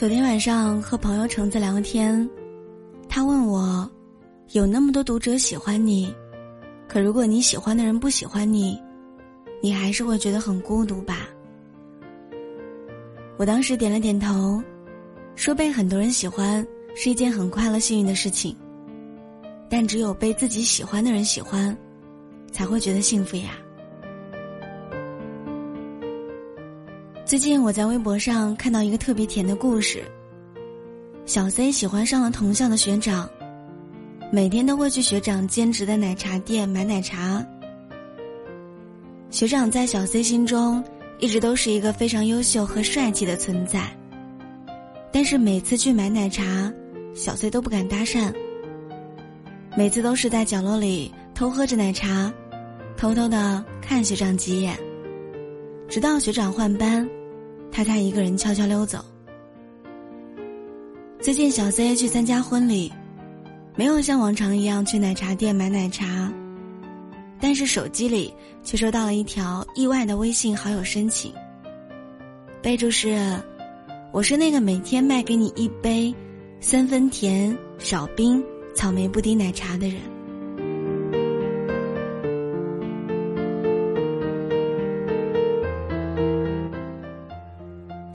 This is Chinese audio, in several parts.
昨天晚上和朋友橙子聊天，他问我，有那么多读者喜欢你，可如果你喜欢的人不喜欢你，你还是会觉得很孤独吧？我当时点了点头，说被很多人喜欢是一件很快乐幸运的事情，但只有被自己喜欢的人喜欢，才会觉得幸福呀。最近我在微博上看到一个特别甜的故事。小 C 喜欢上了同校的学长，每天都会去学长兼职的奶茶店买奶茶。学长在小 C 心中一直都是一个非常优秀和帅气的存在，但是每次去买奶茶，小 C 都不敢搭讪。每次都是在角落里偷喝着奶茶，偷偷的看学长几眼，直到学长换班。他才一个人悄悄溜走。最近小 C 去参加婚礼，没有像往常一样去奶茶店买奶茶，但是手机里却收到了一条意外的微信好友申请。备注是：“我是那个每天卖给你一杯三分甜少冰草莓布丁奶茶的人。”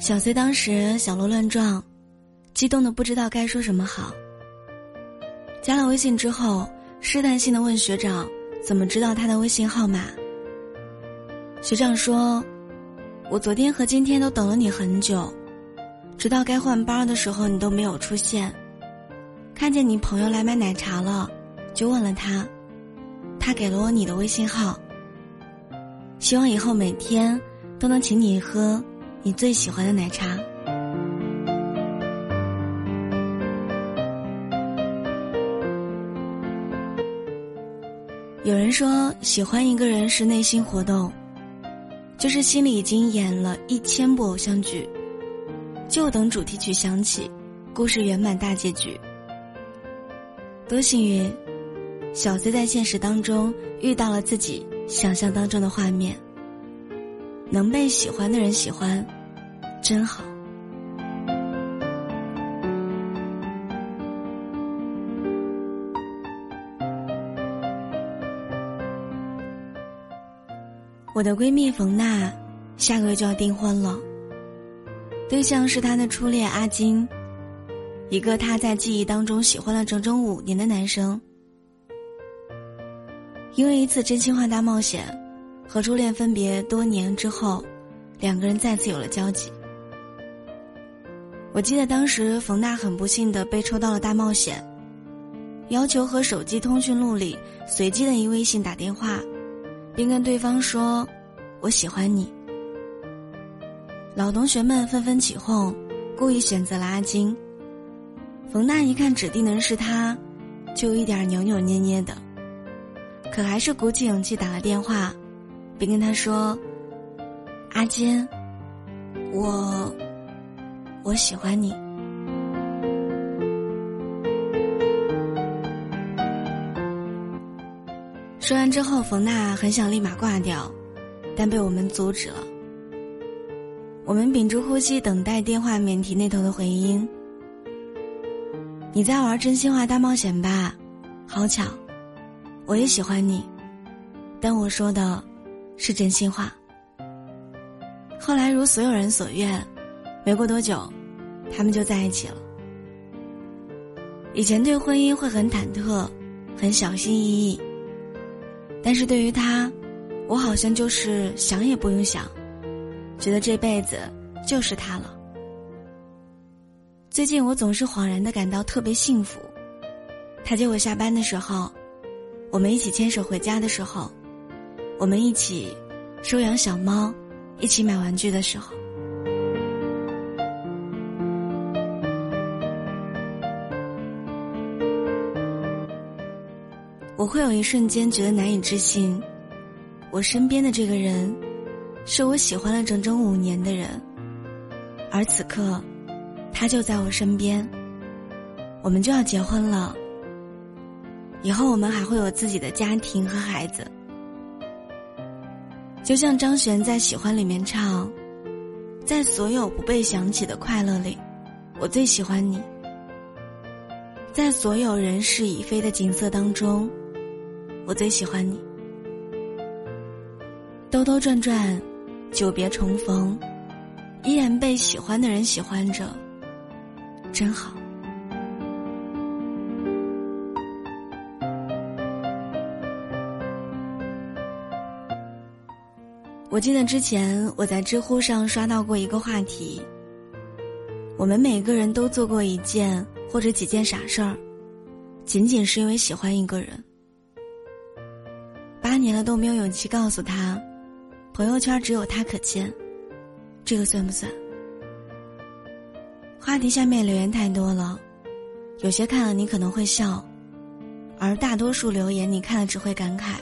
小 C 当时小鹿乱撞，激动的不知道该说什么好。加了微信之后，试探性的问学长怎么知道他的微信号码。学长说：“我昨天和今天都等了你很久，直到该换班的时候你都没有出现。看见你朋友来买奶茶了，就问了他，他给了我你的微信号。希望以后每天都能请你喝。”你最喜欢的奶茶。有人说，喜欢一个人是内心活动，就是心里已经演了一千部偶像剧，就等主题曲响起，故事圆满大结局。多幸运，小 C 在现实当中遇到了自己想象当中的画面。能被喜欢的人喜欢，真好。我的闺蜜冯娜，下个月就要订婚了。对象是她的初恋阿金，一个她在记忆当中喜欢了整整五年的男生。因为一次真心话大冒险。和初恋分别多年之后，两个人再次有了交集。我记得当时冯娜很不幸的被抽到了大冒险，要求和手机通讯录里随机的一微信打电话，并跟对方说：“我喜欢你。”老同学们纷纷起哄，故意选择了阿金。冯娜一看指定的人是他，就一点扭扭捏捏的，可还是鼓起勇气打了电话。并跟他说：“阿金，我我喜欢你。”说完之后，冯娜很想立马挂掉，但被我们阻止了。我们屏住呼吸，等待电话免提那头的回音。你在玩真心话大冒险吧？好巧，我也喜欢你，但我说的。是真心话。后来如所有人所愿，没过多久，他们就在一起了。以前对婚姻会很忐忑，很小心翼翼。但是对于他，我好像就是想也不用想，觉得这辈子就是他了。最近我总是恍然的感到特别幸福。他接我下班的时候，我们一起牵手回家的时候。我们一起收养小猫，一起买玩具的时候，我会有一瞬间觉得难以置信，我身边的这个人，是我喜欢了整整五年的人，而此刻，他就在我身边，我们就要结婚了，以后我们还会有自己的家庭和孩子。就像张悬在《喜欢》里面唱，在所有不被想起的快乐里，我最喜欢你。在所有人事已非的景色当中，我最喜欢你。兜兜转转，久别重逢，依然被喜欢的人喜欢着，真好。我记得之前我在知乎上刷到过一个话题：我们每个人都做过一件或者几件傻事儿，仅仅是因为喜欢一个人。八年了都没有勇气告诉他，朋友圈只有他可见，这个算不算？话题下面留言太多了，有些看了你可能会笑，而大多数留言你看了只会感慨。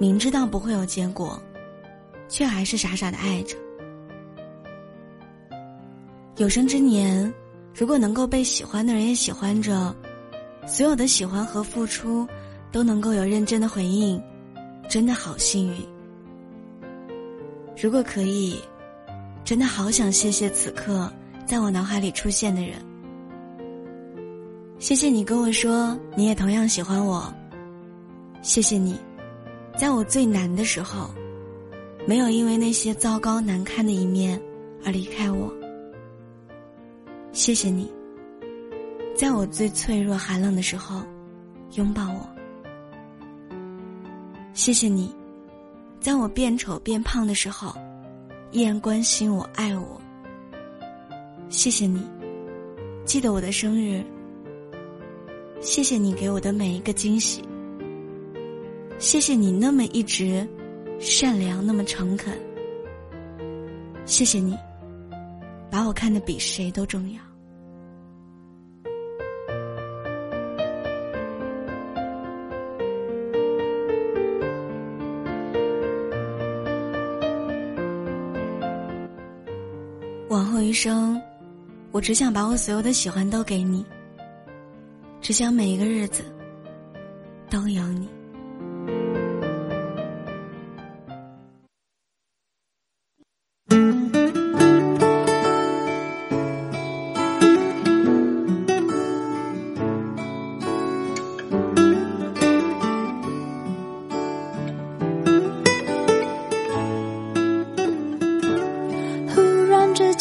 明知道不会有结果。却还是傻傻的爱着。有生之年，如果能够被喜欢的人也喜欢着，所有的喜欢和付出都能够有认真的回应，真的好幸运。如果可以，真的好想谢谢此刻在我脑海里出现的人。谢谢你跟我说你也同样喜欢我。谢谢你，在我最难的时候。没有因为那些糟糕难看的一面而离开我。谢谢你，在我最脆弱寒冷的时候拥抱我。谢谢你，在我变丑变胖的时候依然关心我爱我。谢谢你，记得我的生日。谢谢你给我的每一个惊喜。谢谢你那么一直。善良那么诚恳，谢谢你，把我看得比谁都重要。往后余生，我只想把我所有的喜欢都给你，只想每一个日子都有你。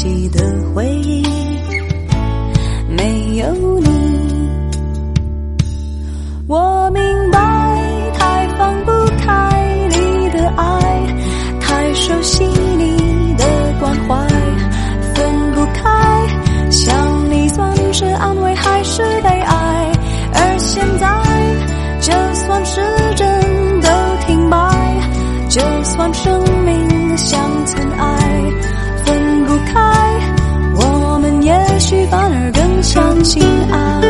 珍惜的回忆，没有你，我明白，太放不开你的爱，太熟悉你的关怀，分不开，想你算是安慰还是悲哀？而现在，就算时针都停摆。就算生命像尘相信爱。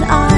像尘